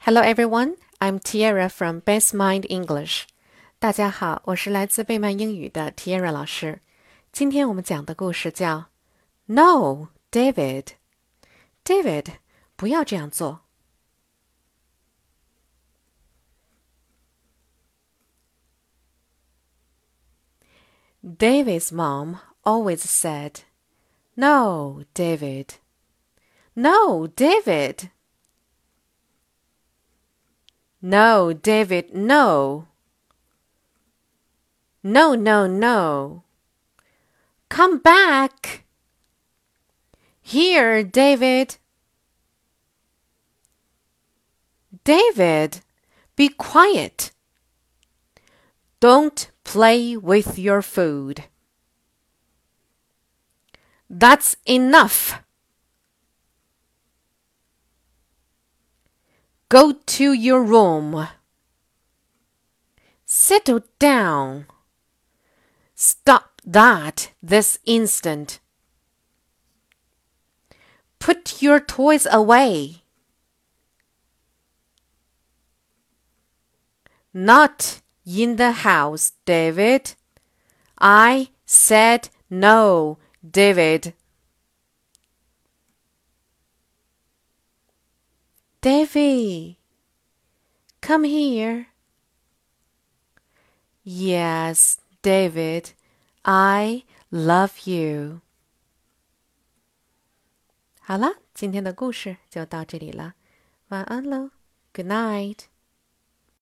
Hello everyone, I'm Tiara from Best Mind English. 大家好，我是来自贝曼英语的 Tiara 老师。今天我们讲的故事叫 No, David. David，不要这样做。David's mom always said, No, David. No, David. No, David, no. No, no, no. Come back. Here, David. David, be quiet. Don't play with your food. That's enough. Go to your room. Settle down. Stop that this instant. Put your toys away. Not in the house, David. I said no, David. Davy, come here. Yes, David, I love you. 好了，今天的故事就到这里了，晚安喽，Good night。